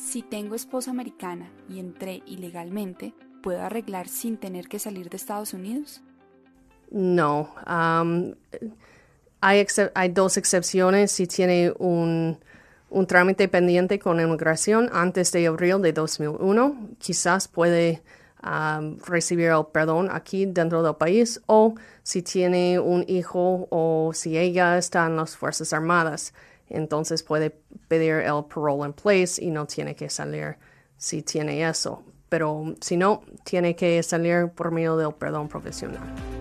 Si tengo esposa americana y entré ilegalmente, ¿puedo arreglar sin tener que salir de Estados Unidos? No. Um, hay, dos excepciones si tiene un, un, trámite pendiente con inmigración antes de abril de 2001. Quizás puede um, recibir el perdón aquí dentro del país o si tiene un hijo o si ella está en las Fuerzas Armadas. Entonces puede pedir el parole in place y no tiene que salir si tiene eso. Pero si no, tiene que salir por medio del perdón profesional.